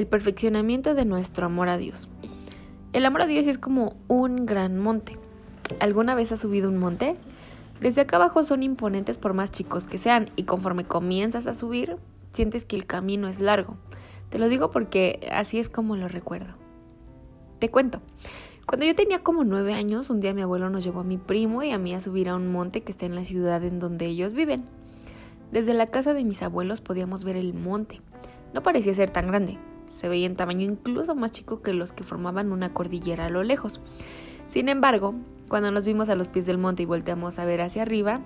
el perfeccionamiento de nuestro amor a Dios. El amor a Dios es como un gran monte. ¿Alguna vez has subido un monte? Desde acá abajo son imponentes por más chicos que sean y conforme comienzas a subir, sientes que el camino es largo. Te lo digo porque así es como lo recuerdo. Te cuento. Cuando yo tenía como nueve años, un día mi abuelo nos llevó a mi primo y a mí a subir a un monte que está en la ciudad en donde ellos viven. Desde la casa de mis abuelos podíamos ver el monte. No parecía ser tan grande, se veía en tamaño incluso más chico que los que formaban una cordillera a lo lejos. Sin embargo, cuando nos vimos a los pies del monte y volteamos a ver hacia arriba,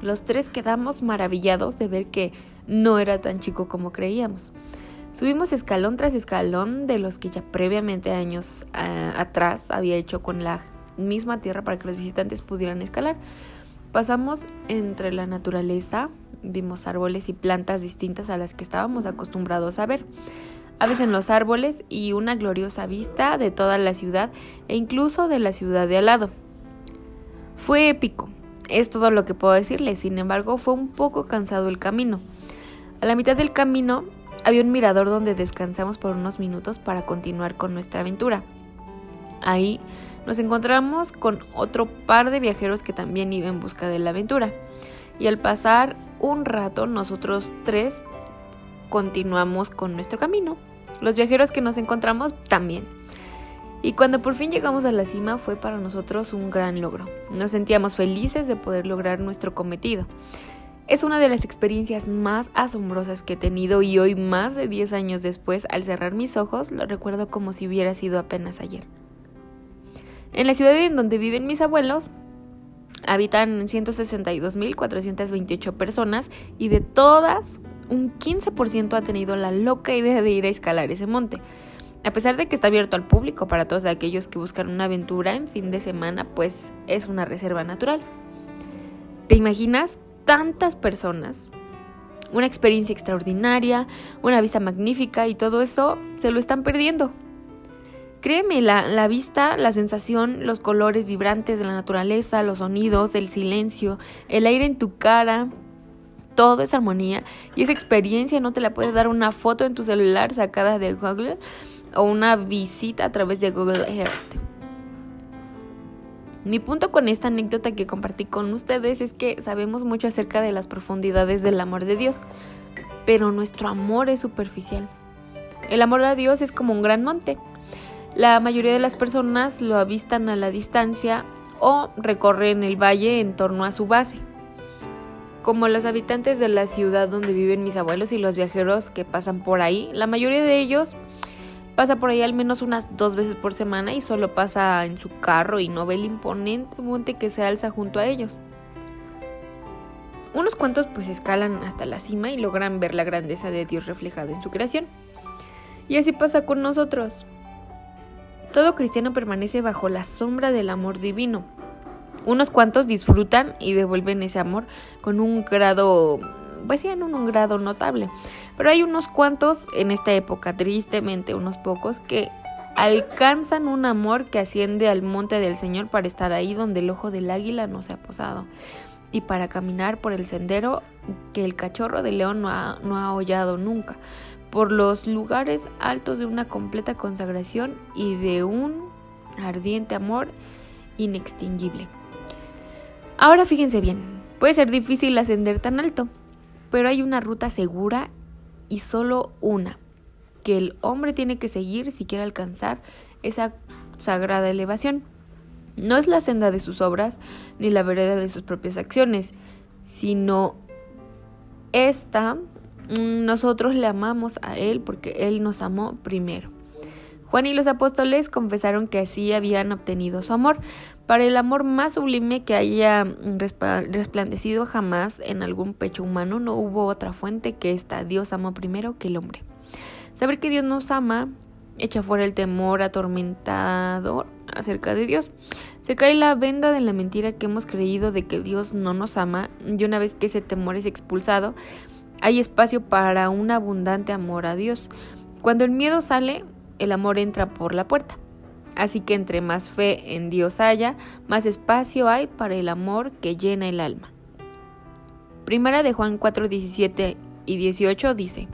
los tres quedamos maravillados de ver que no era tan chico como creíamos. Subimos escalón tras escalón de los que ya previamente años ah, atrás había hecho con la misma tierra para que los visitantes pudieran escalar. Pasamos entre la naturaleza, vimos árboles y plantas distintas a las que estábamos acostumbrados a ver aves en los árboles y una gloriosa vista de toda la ciudad e incluso de la ciudad de al lado. Fue épico, es todo lo que puedo decirle, sin embargo fue un poco cansado el camino. A la mitad del camino había un mirador donde descansamos por unos minutos para continuar con nuestra aventura. Ahí nos encontramos con otro par de viajeros que también iban en busca de la aventura. Y al pasar un rato, nosotros tres continuamos con nuestro camino. Los viajeros que nos encontramos también. Y cuando por fin llegamos a la cima fue para nosotros un gran logro. Nos sentíamos felices de poder lograr nuestro cometido. Es una de las experiencias más asombrosas que he tenido y hoy, más de 10 años después, al cerrar mis ojos, lo recuerdo como si hubiera sido apenas ayer. En la ciudad en donde viven mis abuelos, habitan 162.428 personas y de todas un 15% ha tenido la loca idea de ir a escalar ese monte. A pesar de que está abierto al público para todos aquellos que buscan una aventura en fin de semana, pues es una reserva natural. ¿Te imaginas tantas personas? Una experiencia extraordinaria, una vista magnífica y todo eso se lo están perdiendo. Créeme, la, la, vista, la sensación, los colores vibrantes de la naturaleza, los sonidos, el silencio, el aire en tu cara, todo es armonía y esa experiencia no te la puede dar una foto en tu celular sacada de Google o una visita a través de Google Earth. Mi punto con esta anécdota que compartí con ustedes es que sabemos mucho acerca de las profundidades del amor de Dios, pero nuestro amor es superficial. El amor a Dios es como un gran monte. La mayoría de las personas lo avistan a la distancia o recorren el valle en torno a su base como los habitantes de la ciudad donde viven mis abuelos y los viajeros que pasan por ahí, la mayoría de ellos pasa por ahí al menos unas dos veces por semana y solo pasa en su carro y no ve el imponente monte que se alza junto a ellos. Unos cuantos pues escalan hasta la cima y logran ver la grandeza de Dios reflejada en su creación. Y así pasa con nosotros. Todo cristiano permanece bajo la sombra del amor divino, unos cuantos disfrutan y devuelven ese amor con un grado, pues sí, en un, grado notable. Pero hay unos cuantos en esta época, tristemente unos pocos, que alcanzan un amor que asciende al monte del Señor para estar ahí donde el ojo del águila no se ha posado y para caminar por el sendero que el cachorro de león no ha, no ha hollado nunca, por los lugares altos de una completa consagración y de un ardiente amor inextinguible. Ahora fíjense bien, puede ser difícil ascender tan alto, pero hay una ruta segura y solo una que el hombre tiene que seguir si quiere alcanzar esa sagrada elevación. No es la senda de sus obras ni la vereda de sus propias acciones, sino esta mm, nosotros le amamos a Él porque Él nos amó primero. Juan y los apóstoles confesaron que así habían obtenido su amor, para el amor más sublime que haya resplandecido jamás en algún pecho humano, no hubo otra fuente que esta. Dios amó primero que el hombre. Saber que Dios nos ama echa fuera el temor atormentador acerca de Dios. Se cae la venda de la mentira que hemos creído de que Dios no nos ama y una vez que ese temor es expulsado, hay espacio para un abundante amor a Dios. Cuando el miedo sale, el amor entra por la puerta. Así que entre más fe en Dios haya, más espacio hay para el amor que llena el alma. Primera de Juan 4, 17 y 18 dice,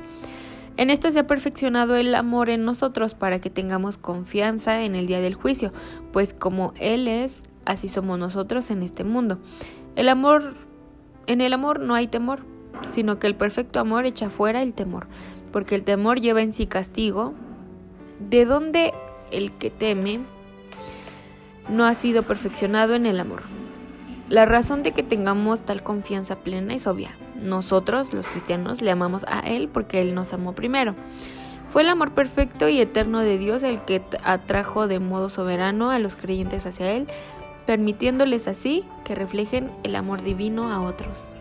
En esto se ha perfeccionado el amor en nosotros para que tengamos confianza en el día del juicio, pues como Él es, así somos nosotros en este mundo. El amor, en el amor no hay temor, sino que el perfecto amor echa fuera el temor, porque el temor lleva en sí castigo, de donde el que teme no ha sido perfeccionado en el amor. La razón de que tengamos tal confianza plena es obvia. Nosotros, los cristianos, le amamos a Él porque Él nos amó primero. Fue el amor perfecto y eterno de Dios el que atrajo de modo soberano a los creyentes hacia Él, permitiéndoles así que reflejen el amor divino a otros.